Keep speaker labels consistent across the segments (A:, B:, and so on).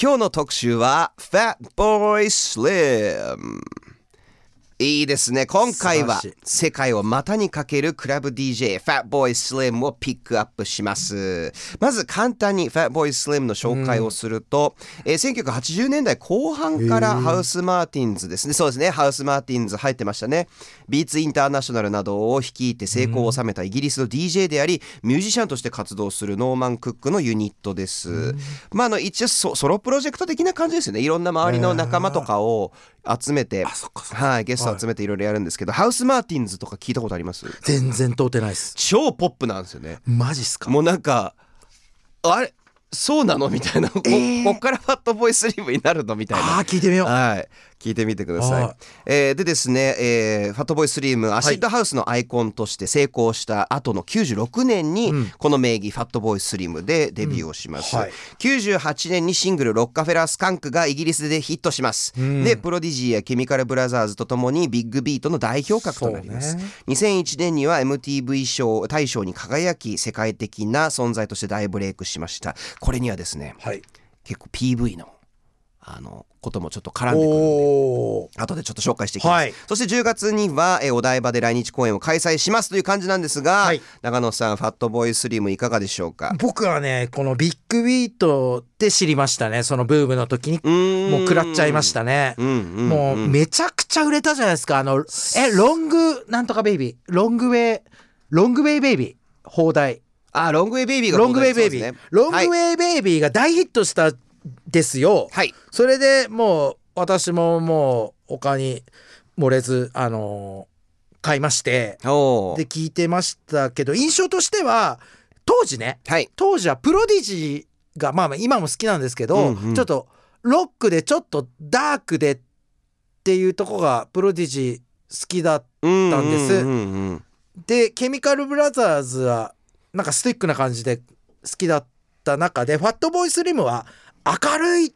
A: 今日の特集は Fat Boy Slim いいですね。今回は世界を股にかけるクラブ DJ Fat Boy Slim をピックアップします。まず簡単に Fat Boy Slim の紹介をすると、えー1980年代後半からハウスマーティンズですね。そうですね。ハウスマーティンズ入ってましたね。ビーツインターナショナルなどを率いて成功を収めたイギリスの DJ でありミュージシャンとして活動するノーマン・クックのユニットです、まああの一応ソソロプロジェクト的な感じですよね。いろんな周りの仲間とかを集めて、はい、ゲストを集めていろいろやるんですけど、ハウスマーティンズとか聞いたことあります？
B: 全然通ってないです。
A: 超ポップなんですよね。
B: マジっすか？
A: もうなんかあれそうなの？みたいな、こ
B: えー。
A: こっからファットボーイスリムになるの？みたいな。
B: あー聞いてみよう。
A: はい、聞いてみてください
B: はい。
A: えーでですね、えーファットボーイスリムアシッドハウスのアイコンとして成功した後の96年に、
B: うん
A: この名義ファットボーイスリムでデビューをします。
B: うんはい
A: 98年にシングル「ロッカフェラースカンク」がイギリスでヒットします。
B: うん
A: でプロディジーやケミカルブラザーズとともにビッグビートの代表格となります。
B: ね
A: 2001年には MTV 賞大賞に輝き世界的な存在として大ブレイクしました。これにはですね
B: はい
A: 結構 PV のあのこともちょっと絡んでくるので。後でちょっと紹介していきます、
B: はい。
A: そして10月には、えーお台場で来日公演を開催しますという感じなんですが、
B: はい。
A: 長野さんファットボーイスリムいかがでしょうか？
B: 僕はねこのビッグビートで知りましたね。そのブームの時に。もう食らっちゃいましたね。
A: うんうんうん
B: もうめちゃくちゃ売れたじゃないですか。あのえロングなんとかベイビー。ロングウェイロングウェイベイビー。放題。
A: あロングウェイベイビーが
B: ロングウェイベイビー、ロングウ
A: はい、
B: ェイベイビーが大ヒットしたですよ、
A: はい。
B: それでもう私ももう他に漏れずあのー買いまして。で聞いてましたけど印象としては当時ね
A: はい。
B: 当時はプロディジーがまあまあ今も好きなんですけど、
A: うんうん。
B: ちょっとロックでちょっとダークでっていうとこがプロディジー好きだ
A: うん
B: たんです。
A: うんうんうん
B: でケミカルブラザーズはなんかスティックな感じで好きだった中でファットボーイスリムは明るい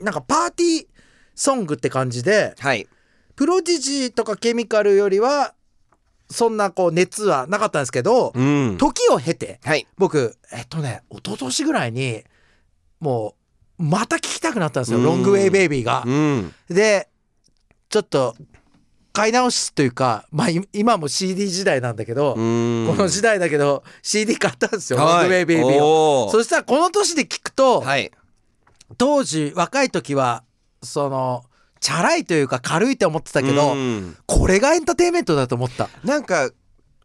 B: なんかパーティーソングって感じで
A: はい。
B: プロディジーとかケミカルよりはそんなこう熱はなかったんですけど、
A: うん。
B: 時を経て
A: はい。
B: 僕えっとね一昨年ぐらいにもうまた聴きたくなったんですよ、
A: うん。
B: ロングウェイベイビーが。
A: う。ん。
B: でちょっと買い直すというかまあい今も CD 時代なんだけど、
A: うん。
B: この時代だけど CD 買ったんですよ、
A: はい。
B: ロングウェイベイビーを。
A: おー。
B: そしたらこの年で聞くと、
A: はい
B: 当時若い時はそのチャラいというか軽いって思ってたけど、
A: うん
B: これがエンターテインメントだと思った。
A: なんか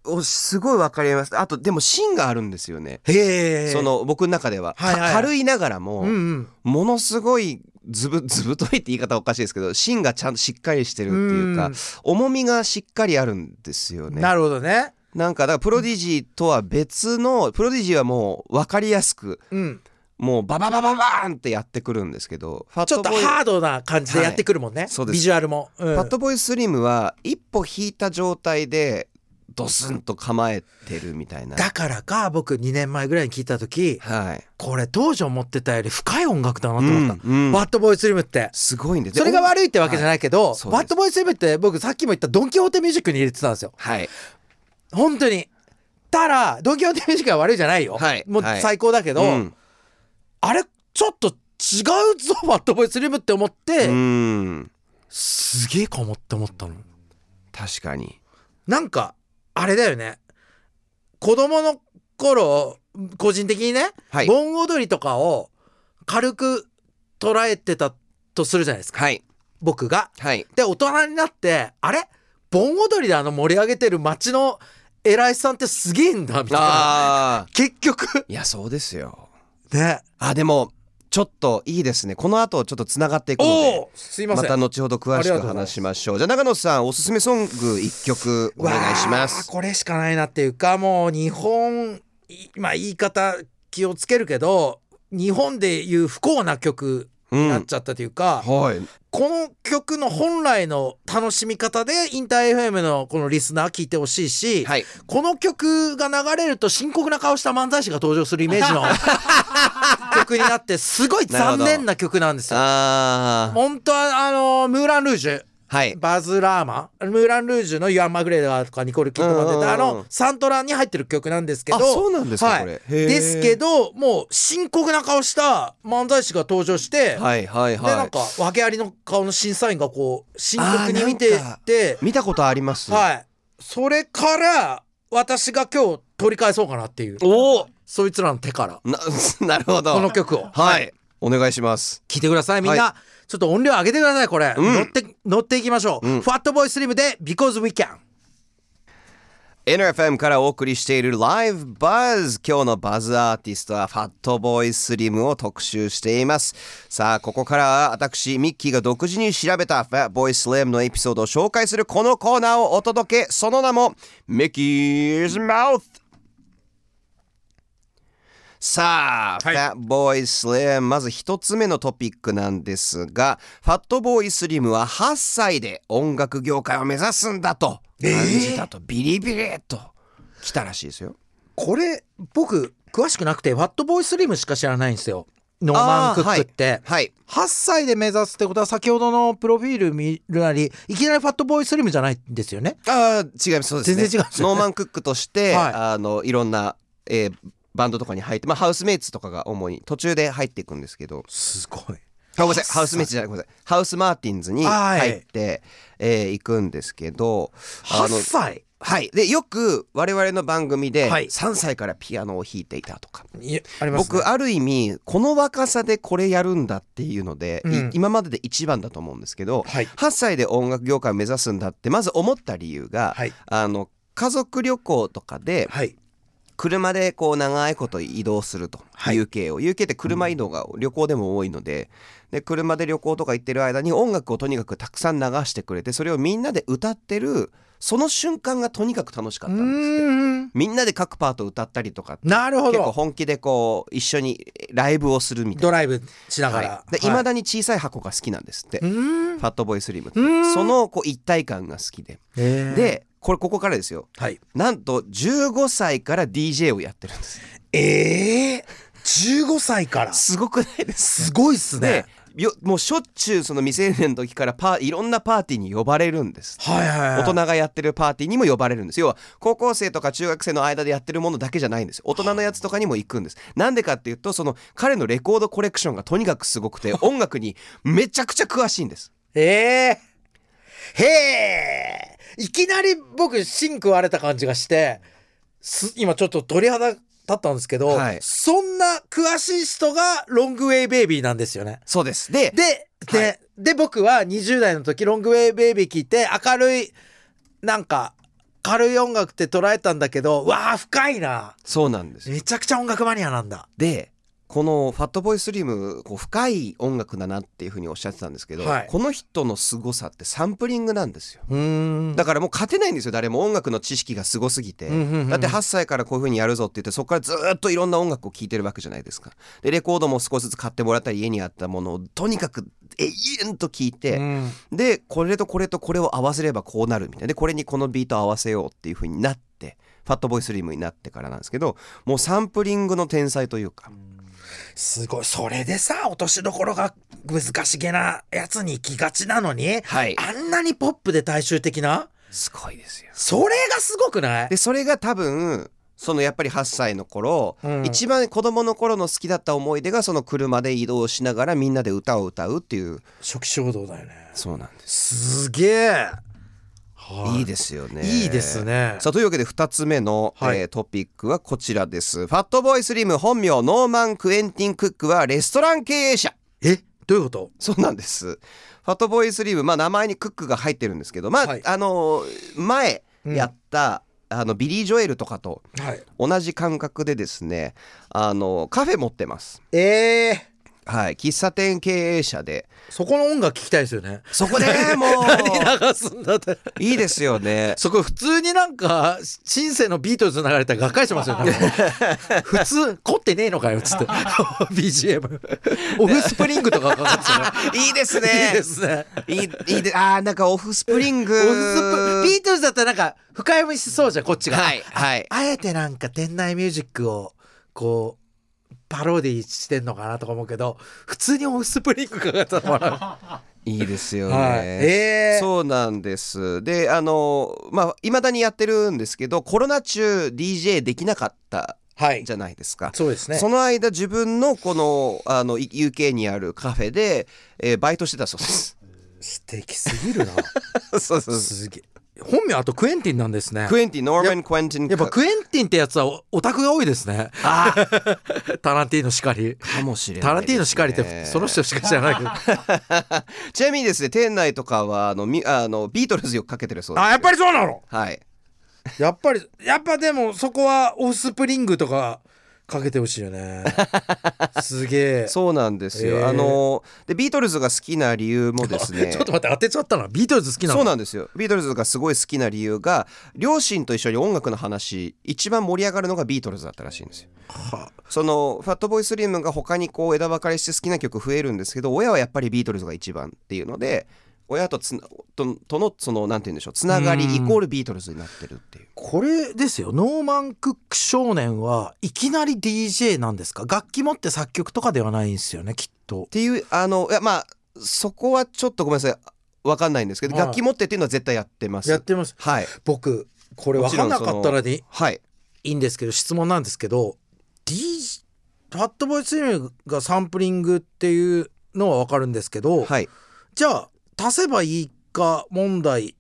A: おすごいわかりますあとでも芯があるんですよね
B: へえ。
A: その僕の中では、
B: はいはい
A: 軽いながらも、
B: うんうん。
A: ものすごいずぶ ずぶといって言い方おかしいですけど芯がちゃんとしっかりしてるっていうか
B: うん
A: 重みがしっかりあるんですよね。
B: なるほどね。
A: なんかだからプロディジーとは別のプロディジーはもう分かりやすく
B: うん。
A: もうバババババーンってやってくるんですけど
B: ちょっとハードな感じでやってくるもんね。
A: そうです。
B: ビジュアルも。うん。
A: ファットボーイスリムは一歩引いた状態でドスンと構えてるみたいな。
B: だからか僕2年前ぐらいに聞いた時
A: はい。
B: これ当時思ってたより深い音楽だなと思った、
A: うんうん。
B: バッドボーイスリムって。
A: すごいんです
B: それが悪いってわけじゃないけど、
A: はい。
B: バッドボーイスリムって僕さっきも言ったドン・キホーテミュージックに入れてたんですよ。
A: はい。
B: 本当に。ただドン・キホーテミュージックは悪いじゃないよ、
A: はい。
B: もう
A: はい。
B: 最高だけど、
A: うん
B: あれちょっと違うぞバッドボーイスリムって思って、
A: うん
B: すげえかもって思ったの
A: 確かに。
B: なんかあれだよね子供の頃個人的にね、
A: はい。
B: 盆踊りとかを軽く捉えてたとするじゃないですか
A: はい。
B: 僕が。
A: はい。
B: で大人になってあれ？盆踊りであの盛り上げてる町の偉いさんってすげえんだみたいな
A: ああ。
B: 結局
A: いや、そうですよ。
B: ね
A: あ、でも、ちょっといいですね。この後ちょっとつながっていくの
B: お
A: で。
B: おすいません
A: また後ほど詳しく話しましょう。じゃあ長野さんおすすめソング一曲お願いします。
B: これしかないなっていうかもう日本いまあ言い方気をつけるけど日本でいう不幸な曲
A: うん
B: になっちゃったというか、
A: はい。
B: この曲の本来の楽しみ方でインター FM のこのリスナー聞いてほしいし、
A: はい。
B: この曲が流れると深刻な顔した漫才師が登場するイメージの 曲になってすごい残念な曲なんですよ。
A: あ
B: 本当はあのムーラン・ルージュ
A: はい。
B: バズ・ラーマ？ンムーラン・ルージュのユアン・マグレーダーとかニコール・キッドマン出たあのサントラに入ってる曲なんですけど
A: あそうなんですか、
B: はい。ですけどもう深刻な顔した漫才師が登場して、
A: はいはいはい。
B: でなんか訳ありの顔の審査員がこう深刻に見てて
A: 見たことあります。
B: はい。それから私が今日取り返そうかなっていう。
A: おお
B: そいつらの手から。
A: な なるほど。
B: この曲を。
A: はい、お願いします。
B: 聞いてくださいみんな、
A: は
B: ちょっと音量上げてくださいこれ、
A: うん。
B: 乗って乗っていきましょう、
A: うん。
B: ファットボーイスリムで Because We Can
A: NFM からお送りしている Live Buzz 今日のバズアーティストはファットボーイスリムを特集しています。さあここからは私ミッキーが独自に調べた Fat Boy Slim のエピソードを紹介するこのコーナーをお届け。その名も Mickey's Mouth さあ、
B: はい。
A: Fat Boy Slim まず一つ目のトピックなんですがファットボーイスリムは8歳で音楽業界を目指すんだと感じたと、ビリビリっと来たらしいですよ。
B: これ僕詳しくなくてファットボーイスリムしか知らないんですよ。ノーマン・クックって、
A: はい
B: 8歳で目指すってことは先ほどのプロフィール見るなりいきなりファットボーイスリムじゃないんですよね？
A: あー違います。そうですね。
B: 全然違うね。
A: ノーマン・クックとして、
B: はい。
A: あのいろんな、えーバンドとかに入って、まあ、ハウスメイツとかが主に途中で入っていくんですけど。
B: すごい。
A: あごめんなさい。
B: 8歳
A: ハウスメイツじゃないごめんなさい。ハウスマーティンズに
B: はい。
A: 入って、えー行くんですけどあ
B: 8
A: の
B: 歳。
A: はい。でよく我々の番組で
B: はい。
A: 3歳からピアノを弾いていたとか、
B: いやあります、ね、
A: 僕ある意味この若さでこれやるんだっていうので、い
B: うん。
A: 今までで一番だと思うんですけど、
B: はい。
A: 8歳で音楽業界を目指すんだってまず思った理由が、
B: はい。
A: あの家族旅行とかで
B: はい
A: 車でこう長いこと移動すると、
B: はい。
A: UK を。UK って車移動が旅行でも多いので。で車で旅行とか行ってる間に音楽をとにかくたくさん流してくれてそれをみんなで歌ってるその瞬間がとにかく楽しかったんですって。みんなで各パート歌ったりとか
B: なるほ
A: 結構
B: ど
A: 本気でこう一緒にライブをするみたいな。
B: ドライブしながら、
A: はい、で未だに小さい箱が好きなんですって、ファットボーイスリムって。
B: うん。
A: そのこう一体感が好きで、
B: えー。
A: でこれここからですよ。
B: はい。
A: なんと15歳から DJ をやってるんです。
B: ええー、15歳から？
A: すごくないです
B: すごいっすね。
A: でよもうしょっちゅうその未成年の時からパーいろんなパーティーに呼ばれるんです。
B: はいはいはい。
A: 大人がやってるパーティーにも呼ばれるんです。要は高校生とか中学生の間でやってるものだけじゃないんです大人のやつとかにも行くんです。なんでかっていうとその彼のレコードコレクションがとにかくすごくて 音楽にめちゃくちゃ詳しいんです。
B: ええへえいきなり僕芯食われた感じがしてす今ちょっと鳥肌立ったんですけど、
A: はい。
B: そんな詳しい人がロングウェイベイビーなんですよね。
A: そうです。で
B: で、で、
A: はい。
B: で僕は20代の時ロングウェイベイビー聞いて明るいなんか軽い音楽って捉えたんだけどわあ深いな。
A: そうなんですよ。
B: めちゃくちゃ音楽マニアなんだ。
A: でこのファットボーイスリムこう深い音楽だなっていうふうにおっしゃってたんですけど、
B: はい。
A: この人の凄さってサンプリングなんですよ。だからもう勝てないんですよ誰も音楽の知識がすごすぎて、
B: うんうんうん
A: だって8歳からこういう風にやるぞって言ってそこからずっといろんな音楽を聴いてるわけじゃないですか。でレコードも少しずつ買ってもらったり家にあったものをとにかく永遠と聴いて、
B: うん。
A: でこれとこれとこれを合わせればこうなるみたいなでこれにこのビート合わせようっていう風になってファットボーイスリムになってからなんですけどもうサンプリングの天才というか、
B: すごい。それでさ落としどころが難しげなやつに行きがちなのに
A: はい。
B: あんなにポップで大衆的な？
A: すごいですよ。
B: それがすごくない？
A: でそれが多分そのやっぱり8歳の頃、
B: うん。
A: 一番子供の頃の好きだった思い出がその車で移動しながらみんなで歌を歌うっていう。
B: 初期衝動だよね。
A: そうなんです、
B: すげえ、はい。
A: いですよね。
B: いいですね。
A: さあというわけで2つ目の、
B: はい。
A: えートピックはこちらです。ファットボーイスリム本名ノーマン・クエンティン・クックはレストラン経営者。
B: え？どういうこと？
A: そうなんです。ファットボーイスリムまあ名前にクックが入ってるんですけどまあ、
B: はい。
A: あのー前やった、あのビリー・ジョエルとかと
B: はい。
A: 同じ感覚でですねあのカフェ持ってます。
B: えー、
A: はい。喫茶店経営者で。
B: そこの音楽聞きたいですよね。
A: そこでも
B: 何流すんだって。
A: ういいですよね。
B: そこ普通になんかシンセのビートルズ流れたらがっかりしますよね。普通凝ってねえのかよっつって。BGM オフスプリングとかかかって
A: いいです
B: いい
A: ね
B: ですね。
A: いいいいであーなんかオフスプリング。
B: ビートルズだったらなんか深読みしそうじゃんこっちが。
A: はいはい。
B: あえてなんか店内ミュージックをこうパロディしてんのかなとか思うけど普通にオフスプリングかかったら笑う
A: いいですよね、
B: はい。えー。
A: そうなんです。であのまあいまだにやってるんですけどコロナ中 DJ できなかった
B: はい。
A: じゃないですか。
B: そうですね。
A: その間自分のこのあのい UK にあるカフェで、えーバイトしてたそうです。
B: 素敵すぎるな。
A: そうそうそう。
B: すげえ本名あとクエンティンなんですね。
A: クエンティンノーマン・クエンティン
B: やっぱクエンティンってやつはオオタクが多いですね。
A: あ
B: タランティーノしかり
A: かもしれないね、
B: タランティーノしかりってその人しか知らない。け ど
A: ちなみにですね店内とかはあのみあのビートルズよくかけてるそうです。
B: あやっぱりそうなの？
A: はい。
B: やっぱりやっぱでもそこはオフスプリングとかかけてほしいよね。すげえ。
A: そうなんですよ、
B: へー
A: あのでビートルズが好きな理由もですね。
B: ちょっと待って当てちゃったな。ビートルズ好きなの？
A: そうなんですよ。ビートルズがすごい好きな理由が両親と一緒に音楽の話一番盛り上がるのがビートルズだったらしいんですよ。
B: は
A: そのファットボーイスリムが他にこう枝分かれして好きな曲増えるんですけど親はやっぱりビートルズが一番っていうので親とつなととのそのなんて言うんでしょうつながり
B: うん。
A: イコールビートルズになってるっていう。
B: これですよ。ノーマン・クック少年はいきなり DJ なんですか？楽器持って作曲とかではないんですよねきっと。
A: っていうあのいやまあそこはちょっとごめんなさい。わかんないんですけど、
B: はい。
A: 楽器持ってっていうのは絶対やってます。
B: やってます。
A: はい。
B: 僕これ分かんなかったらでい
A: はい。
B: いんですけど質問なんですけど DJ ファットボーイスリムがサンプリングっていうのは分かるんですけど、
A: はい。
B: じゃあ足せばいいか問題。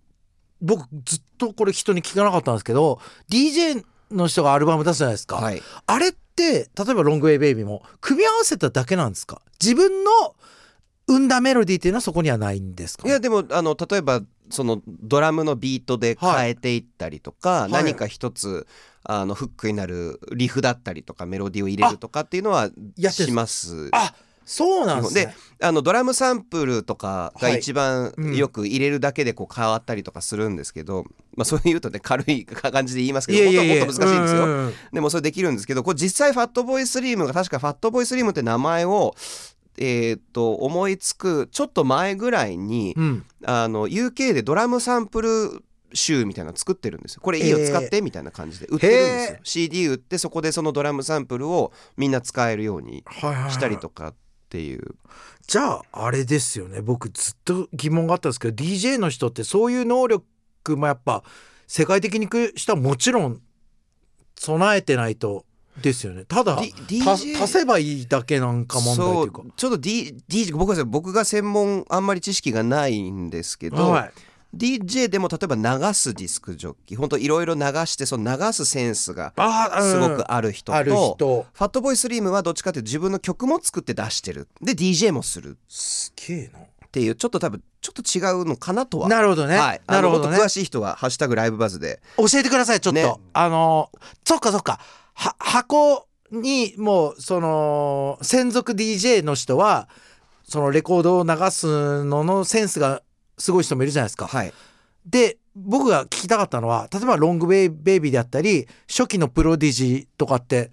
B: 僕ずっとこれ人に聞かなかったんですけど DJ の人がアルバム出すじゃないですか、
A: はい。
B: あれって例えば「ロングウェイベイビー」も組み合わせただけなんですか？自分の生んだメロディーっていうのはそこにはないんですか？
A: いやでもあの例えばそのドラムのビートで変えていったりとか、
B: い。
A: 何か一つあのフックになるリフだったりとかメロディーを入れるとかっていうのは
B: やってる
A: します。
B: あそうなんですね。
A: であのドラムサンプルとかが
B: はい。
A: 一番
B: うん。
A: よく入れるだけでこう変わったりとかするんですけど、まあそう言うとね軽い 感じで言いますけど本当はもっと難しいんですよ。
B: うんうんうん
A: でもそれできるんですけどこれ実際ファットボーイスリームが確かファットボーイスリームって名前をえーっと思いつくちょっと前ぐらいに、
B: うん。
A: あの UK でドラムサンプル集みたいなの作ってるんですよ。これいいよ使って？みたいな感じで売ってるんですよ。CD 売ってそこでそのドラムサンプルをみんな使えるように
B: はいはいはい。
A: したりとかっていう。
B: じゃああれですよね。僕ずっと疑問があったんですけど DJ の人ってそういう能力もやっぱ世界的にしたらもちろん備えてないとですよね。ただ
A: D-
B: た
A: DJ
B: 足せばいいだけなんか問題と
A: そ
B: いうか。
A: うちょっと D DJ 僕は僕が専門あんまり知識がないんですけど、
B: はい
A: DJ でも例えば流すディスクジョッキ本当いろいろ流してその流すセンスがすごくある人と、
B: ある人。
A: ファットボーイスリームはどっちかっていうと自分の曲も作って出してる。で DJ もする。
B: すげえ
A: っていうちょっと多分ちょっと違うのかなとは。
B: ななるほどね、
A: はい、あ
B: なるほどね。
A: 詳しい人は「ハッシュタグライブバズ」で。
B: 教えてくださいちょっと、
A: ね。
B: あのそっかそっか。は箱にもうその専属 DJ の人はそのレコードを流すののセンスがすごい人もいるじゃないですか。
A: はい
B: で僕が聞きたかったのは例えば「ロングベイベイビー」であったり初期のプロディジとかって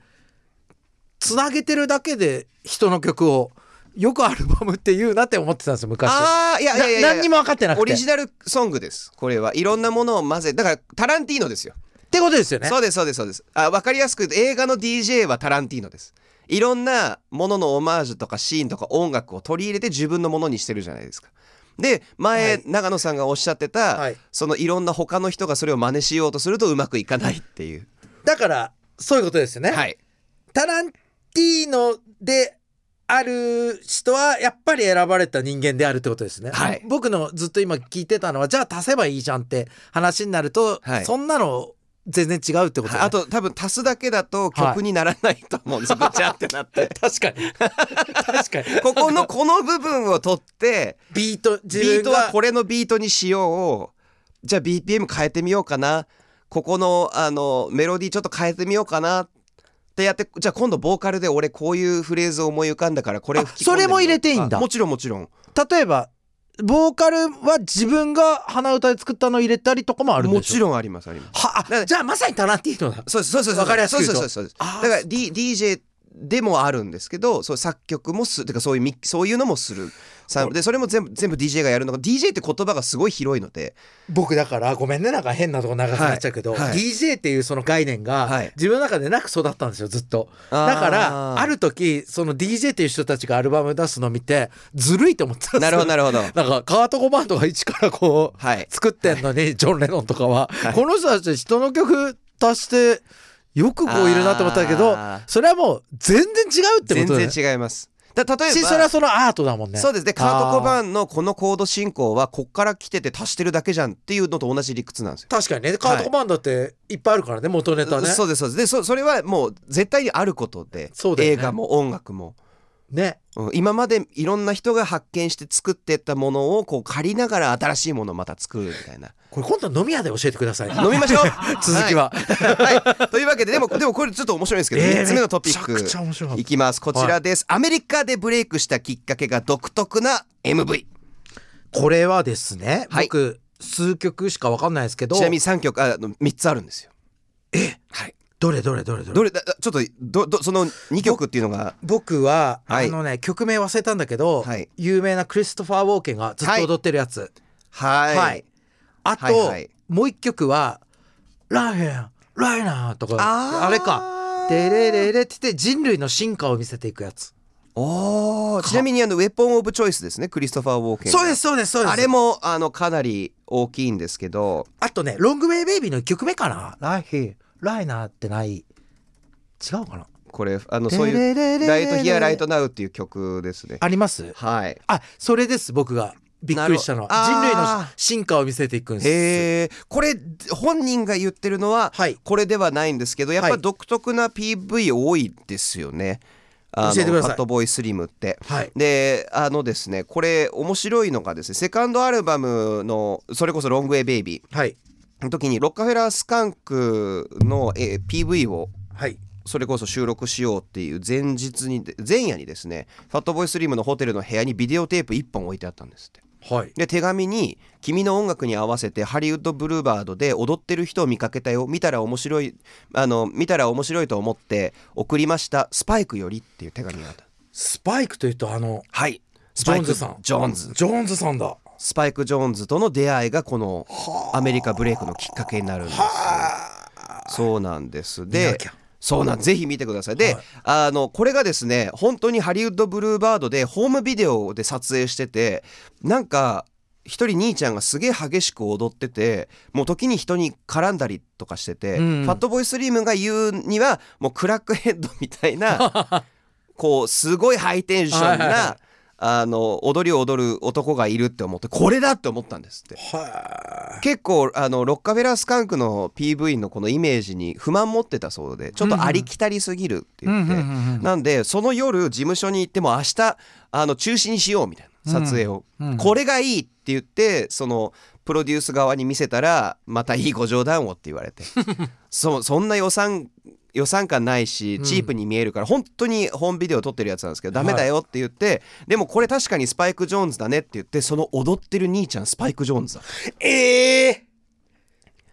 B: つなげてるだけで人の曲をよくアルバムって言うなって思ってたんですよ昔。
A: ああいやいやいや
B: 何にも分かってなくて。
A: オリジナルソングですこれはいろんなものを混ぜだからタランティーノですよ
B: ってことですよね。
A: そうですそうですそうですあ分かりやすく言うと映画の DJ はタランティーノですいろんなもののオマージュとかシーンとか音楽を取り入れて自分のものにしてるじゃないですかで前、
B: はい。
A: 長野さんがおっしゃってた、
B: はい。
A: そのいろんな他の人がそれを真似しようとするとうまくいかないっていう。
B: だからそういうことですよね。
A: はい。
B: タランティーノである人はやっぱり選ばれた人間であるってことですね。
A: はい。
B: 僕のずっと今聞いてたのはじゃあ足せばいいじゃんって話になると、
A: はい。
B: そんなの全然違うってことね、
A: あと多分足すだけだと曲にならないと思うんですよ、ぐちゃってなって。
B: 確かに。確かに。
A: ここのこの部分を取って
B: ビート自
A: ビートはこれのビートにしようじゃあ BPM 変えてみようかな。ここのあのメロディーちょっと変えてみようかな。ってやってじゃあ今度ボーカルで俺こういうフレーズを思い浮かんだからこれ
B: それも入れていいんだ。
A: あもちろんもちろん。
B: 例えばボーカルは自分が鼻歌で作ったのを入れたりとかもあるん
A: もちろんありますあります。
B: はあじゃあまさにタランティーノだ
A: そうそうですそうです。
B: わかりやすく言うと。
A: そうですそうです。そうだから、D、DJ でもあるんですけどそう作曲もすてかそういうミそういうのもする。さでそれも全部全部 DJ がやるのが DJ って言葉がすごい広いので。
B: 僕だからごめんねなんか変なとこ長くなっちゃうけど、
A: はい。はい
B: DJ っていうその概念が
A: はい。
B: 自分の中でなく育ったんですよずっと。だからある時その DJ っていう人たちがアルバム出すの見てずるいと思ってたんですよ。
A: なるほどなるほど。
B: なんかカート・コバーンとか一からこう
A: はい。
B: 作ってんのにジョン・レノンとかは、この人たち人の曲足してよくこういるなと思ったけどそれはもう全然違うって
A: 全
B: ことで、
A: 然違います。だ例えば
B: しそれはそのアートだもんね。
A: そうです。ねカート・コバ
B: ン
A: ーンのこのコード進行はこっから来てて足してるだけじゃんっていうのと同じ理屈なんですよ。
B: 確かにね。カート・コバーンだってい。っぱいあるからね元ネタね。
A: そうですそうです。でそそれはもう絶対にあることで、
B: ね。
A: 映画も音楽も、
B: ね。
A: うん。今までいろんな人が発見して作ってったものをこう借りながら新しいものをまた作るみたいな
B: これ今度飲み屋で教えてください。
A: 飲みましょう。
B: 続きは、
A: はい、はい。というわけででもでもこれちょっと面白いんですけど、
B: えー
A: 3つ目のトピッ
B: めちゃくちゃ面白かった。
A: クいきます。こちらです、アメリカでブレイクしたきっかけが独特な MV
B: これはですね、
A: はい。
B: 僕数曲しか分かんないですけど。
A: ちなみに3曲あの3つあるんですよ。え？はい。
B: どれ？どれ？どれ？どれ？
A: どれ？だちょっとどどその2曲っていうのが。
B: 僕は、
A: はい。
B: あのね曲名忘れたんだけど、
A: はい。
B: 有名なクリストファー・ウォーケンがずっと踊ってるやつ。
A: はい、
B: はい、あと、
A: はい。はい
B: もう一曲は「ライヘンライナー」とか
A: あ
B: れか「テレレレ」って言って人類の進化を見せていくやつ。
A: おー。ちなみにあのウェポン・オブ・チョイスですね。クリストファー・ウォーケンが。
B: そうですそうですそうです。
A: あれもあのかなり大きいんですけど。
B: あとねロングウェイ・ベイビーの1曲目かな「ライヘンライナー」ってない違うかな。
A: これあのそういう「ライト・ヒア・ライト・ナウ」っていう曲ですね
B: あります
A: はい
B: あそれです僕がびっくりしたの人類の進化を見せていくんです。
A: これ本人が言ってるのは
B: はい。
A: これではないんですけどやっぱ独特な PV 多いですよね。あの
B: 教えてください。
A: ファットボーイスリムって。
B: はい。
A: であのですねこれ面白いのがですねセカンドアルバムのそれこそ「ロングウェイ・ベイビー。
B: はい」
A: の時にロッカフェラー・スカンクの、えー PV を
B: はい。
A: それこそ収録しようっていう前日に前夜にですねファットボーイスリムのホテルの部屋にビデオテープ1本置いてあったんですって。
B: はい。
A: で手紙に「君の音楽に合わせてハリウッドブルーバードで踊ってる人を見かけたよ見たら面白いあの見たら面白いと思って送りましたスパイクより」っていう手紙があった。
B: スパイクというとあの
A: はい。ス
B: ジ
A: パイク
B: ョーンズさん。
A: ジョーンズ。
B: ジョーンズさんだ。
A: スパイク・ジョーンズとの出会いがこのアメリカブレイクのきっかけになるんですよ。そうなんです。で
B: きゃ
A: そうなんぜひ見てください。で、
B: はい。
A: あのこれがですね本当にハリウッドブルーバードでホームビデオで撮影しててなんか一人兄ちゃんがすげえ激しく踊っててもう時に人に絡んだりとかしてて、
B: うん
A: ファットボーイスリームが言うにはもうクラックヘッドみたいな こうすごいハイテンションなあの踊りを踊る男がいるって思ってこれだって思ったんですって。
B: は
A: 結構あのロッカフェラースカンクの PV のこのイメージに不満持ってたそうでちょっとありきたりすぎるって言って、なんでその夜事務所に行っても明日あの中止にしようみたいな撮影を、
B: うんうん。
A: これがいいって言ってそのプロデュース側に見せたらまたいいご冗談をって言われて。そそんな予算予算感ないしチープに見えるから、本当に本ビデオ撮ってるやつなんですけどダメだよって言って、でもこれ確かにスパイク・ジョーンズだねって言ってその踊ってる兄ちゃんスパイク・ジョーンズだ。
B: ええ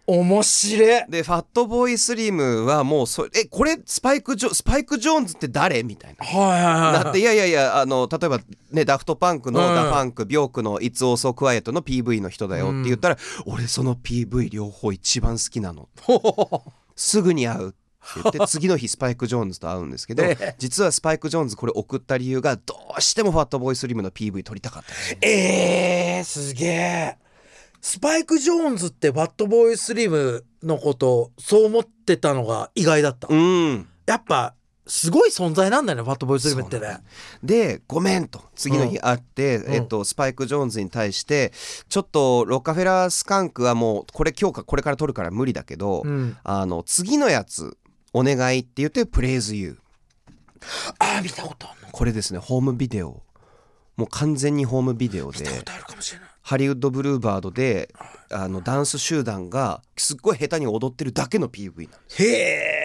B: 面白い。
A: でファットボーイスリムはもうそえこれスパイクジョスパイク・ジョーンズって誰みたいな。
B: はいはいはい
A: だっていやいやいやあの例えばねダフトパンクの
B: うん。
A: ダファンクビョークの「It's Also Quiet」の PV の人だよって言ったら、俺その PV 両方一番好きなの。すぐに会うって言って 次の日スパイク・ジョーンズと会うんですけど
B: ええ。
A: 実はスパイク・ジョーンズこれ送った理由がどうしてもファットボーイスリムの PV 撮りたかった
B: えー、すげえ。スパイク・ジョーンズってバッドボーイスリムのことそう思ってたのが意外だった、
A: うん。
B: やっぱすごい存在なんだよねバッドボーイスリムってね。
A: で「ごめん」と。次の日会って、
B: ん。
A: えっと、スパイク・ジョーンズに対してちょっとロッカフェラースカンクはもうこれ今日かこれから撮るから無理だけど、
B: うん。
A: あの次のやつお願いって言って「プレイズ・ユー
B: ああ見たことあるの」
A: これですねホームビデオ。もう完全にホームビデオで。
B: 見たことあるかもしれない。
A: ハリウッドブルーバードであのダンス集団がすっごい下手に踊ってるだけの PV なんです。
B: へえ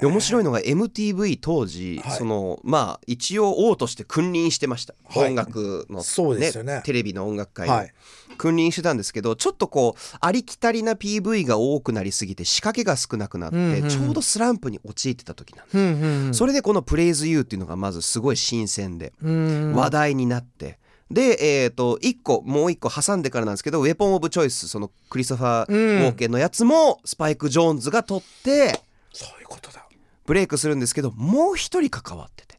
A: で面白いのが MTV 当時、
B: はい。
A: そのまあ一応王として君臨してました、
B: はい。
A: 音楽の、
B: そうですよね。
A: テレビの音楽界に、
B: はい。
A: 君臨してたんですけどちょっとこうありきたりな PV が多くなりすぎて仕掛けが少なくなって、
B: うんうん
A: ちょうどスランプに陥ってた時なんです、
B: うんうん
A: それでこの「プレイズユーっていうのがまずすごい新鮮で
B: うん。
A: 話題になって。で、えー、と1個もう1個挟んでからなんですけど「ウェポン・オブ・チョイス」そのクリストファー・ウォーケンのやつもスパイク・ジョーンズが取って
B: そういうことだ
A: ブレイクするんですけどもう一人関わってて。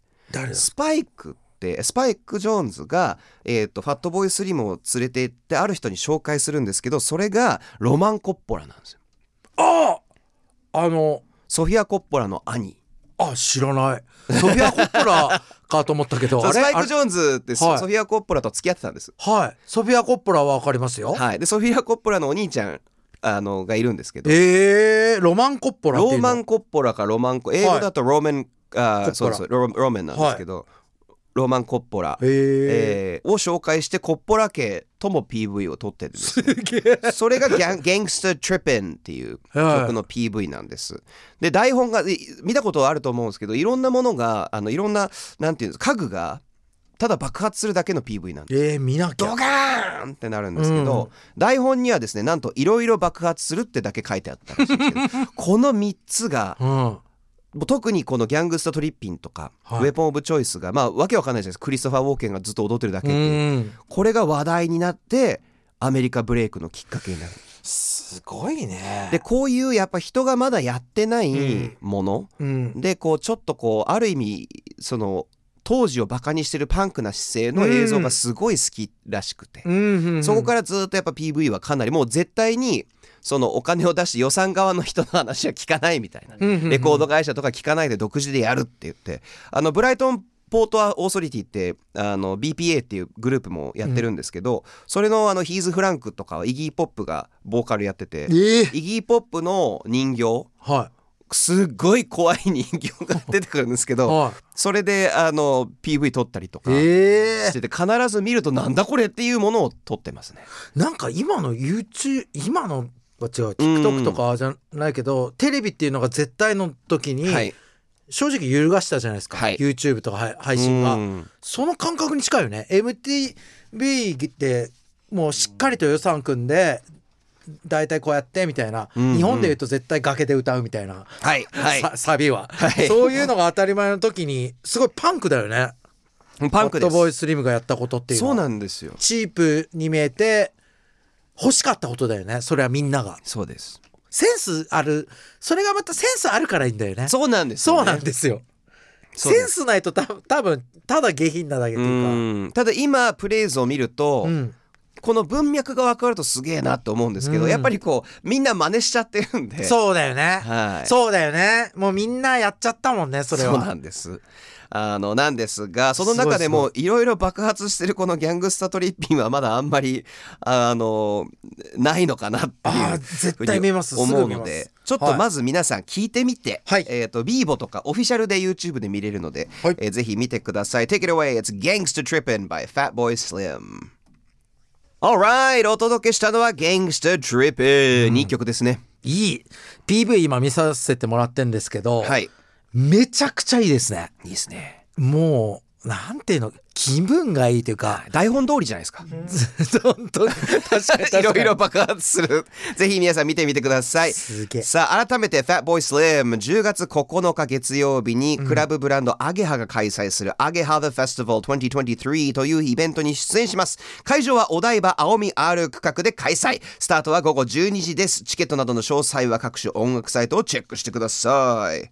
A: スパイクってスパイク・ジョーンズが、えー、とファットボーイ・スリムを連れて行ってある人に紹介するんですけどそれがロマン・コッポラなんですよ。
B: あ！ああの
A: ソフィア・コッポラの兄。
B: あ知らない。ソフィア・コッポラかと思ったけど
A: スパイク・ジョーンズってソフィア・コッポラと付き合ってたんです。
B: はい。ソフィア・コッポラはわかりますよ、
A: はい。でソフィア・コッポラのお兄ちゃんあのがいるんですけど。
B: えー、ロマン・コッポラっていうの？
A: ローマン・コッポラかロマンコ英語だとローマン、あそうそうローローマンなんですけど、ローマン・コッポラ、
B: えー。
A: えーを紹介してコッポラ家とも PV を撮ってるんですね。
B: すげえ。
A: それがギャン「ギャングスター・トリッピン」っていう
B: はい。
A: 曲の PV なんです。で台本がい見たことはあると思うんですけどいろんなものがあのいろんななんていうんですか家具がただ爆発するだけの PV なんです。
B: えー、見なきゃ。
A: ドガーンってなるんですけど、台本にはですねなんといろいろ爆発するってだけ書いてあったらしいんですけど この3つが
B: うん。
A: もう特にこのギャングスタ・トリッピンとか、
B: はい。
A: ウェポン・オブ・チョイスがまあわけわかんないじゃないですか。クリストファー・ウォーケンがずっと踊ってるだけ
B: う
A: っていう、
B: ん。
A: これが話題になってアメリカブレイクのきっかけになる。
B: すごいね。
A: でこういうやっぱ人がまだやってな
B: う
A: い
B: ん。
A: もの、
B: うん。
A: でこうちょっとこうある意味その当時をバカにしてるパンクな姿勢の映像がすごい好きらしくて、
B: うん
A: そこからずっとやっぱ PV はかなりもう絶対にそのお金を出して予算側の人の話は聞かないみたいな、
B: うんうんうん。
A: レコード会社とか聞かないで独自でやるって言って。あのブライトンポートオーソリティってあの BPA っていうグループもやってるんですけど、それのあのヒーズ・フランクとかはイギー・ポップがボーカルやってて
B: えー、
A: イギー・ポップの人形
B: は
A: すっごい怖い人形が出てくるんですけ
B: い
A: ど
B: は
A: それであの PV 撮ったりとかしてて必ず見るとなんだこれっていうものを撮ってますね。
B: ー、なんか今の YouTube 今のは違う TikTok とかじゃないけど、テレビっていうのが絶対の時に、
A: はい、
B: 正直揺るがしたじゃないですか、
A: はい。
B: YouTube とかはい配信が、
A: うん。
B: その感覚に近いよね。MTV ってもうしっかりと予算組んで大体こうやってみたいな、
A: うんうん。
B: 日本で言うと絶対崖で歌うみたいな、
A: はいはい。
B: さサビは、
A: はい。
B: そういうのが当たり前の時にすごいパンクだよね。
A: パンクです。
B: ホットボーイスリムがやったことっていうの
A: そう
B: は
A: なんですよ。
B: チープに見えて欲しかったことだよね。それはみんなが。
A: そうです。
B: センスある。それがまたセンスあるからいいんだよね。
A: そうなんですよ、ね、
B: そうなんですよ。センスないとた多分ただ下品なだけっていうか。
A: うん。ただ今プレイズを見ると、
B: うん
A: この文脈が分かるとすげえなって思うんですけど、
B: うん。
A: やっぱりこうみんな真似しちゃってるんで。
B: そうだよね、
A: はい。
B: そうだよね。もうみんなやっちゃったもんねそれは。
A: そうなんです。あのなんですがその中でもいろいろ爆発してるこのギャングスタトリッピンはまだあんまりあのないのかなっていう
B: 絶対見ます
A: 思うのでちょっとまず皆さん聞いてみて、
B: はい。
A: えっ、とビーボとかオフィシャルで YouTube で見れるので、
B: はい。
A: えーぜひ見てください。Take it away. It's Gangster Trippin' by Fatboy Slim Alright お届けしたのは Gangster Trippin'、2曲ですね。
B: いい。PV 今見させてもらってんですけど、
A: はい。
B: めちゃくちゃいいですね。
A: いいですね。
B: もうなんていうの気分がいいというか
A: 台本通りじゃないですか
B: 本当に確かに
A: いろいろ爆発する。ぜひ皆さん見てみてください。
B: すげえ
A: さあ、改めて Fatboy Slim、10月9日月曜日にクラブブランドアゲハが開催するアゲハ The Festival 2023というイベントに出演します。会場はお台場青み R 区画で開催。スタートは午後12時です。チケットなどの詳細は各種音楽サイトをチェックしてください。